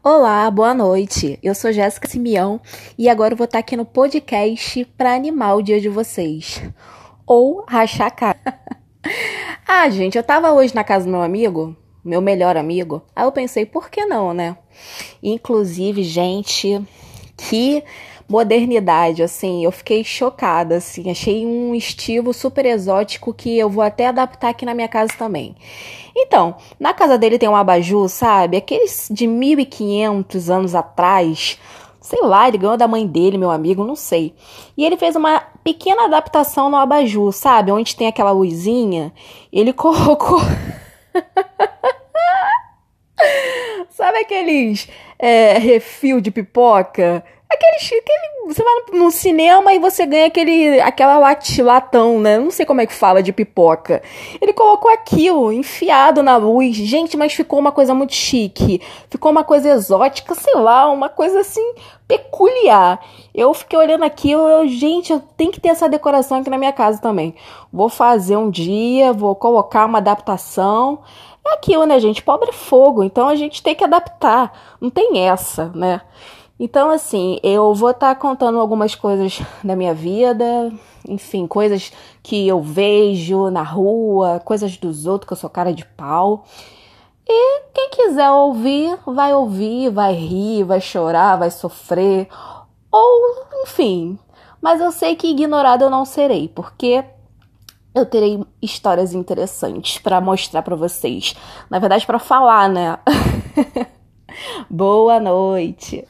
Olá, boa noite. Eu sou Jéssica Simeão e agora eu vou estar aqui no podcast para animar o dia de vocês. Ou rachar a cara. ah, gente, eu tava hoje na casa do meu amigo, meu melhor amigo. Aí eu pensei, por que não, né? Inclusive, gente, que modernidade, assim, eu fiquei chocada, assim, achei um estilo super exótico que eu vou até adaptar aqui na minha casa também. Então, na casa dele tem um abajur, sabe? Aqueles de 1500 anos atrás. Sei lá, ele ganhou da mãe dele, meu amigo, não sei. E ele fez uma pequena adaptação no abajur, sabe? Onde tem aquela luzinha. Ele colocou. sabe aqueles é, refil de pipoca? Aquele, aquele, você vai no cinema e você ganha aquele, aquela latão, né? Não sei como é que fala de pipoca. Ele colocou aquilo enfiado na luz. Gente, mas ficou uma coisa muito chique. Ficou uma coisa exótica, sei lá, uma coisa assim peculiar. Eu fiquei olhando aquilo, eu, gente, eu tenho que ter essa decoração aqui na minha casa também. Vou fazer um dia, vou colocar uma adaptação. É aquilo, né, gente? Pobre fogo, então a gente tem que adaptar. Não tem essa, né? Então, assim, eu vou estar tá contando algumas coisas da minha vida, enfim, coisas que eu vejo na rua, coisas dos outros, que eu sou cara de pau. E quem quiser ouvir, vai ouvir, vai rir, vai chorar, vai sofrer, ou enfim. Mas eu sei que ignorado eu não serei, porque eu terei histórias interessantes para mostrar para vocês. Na verdade, para falar, né? Boa noite.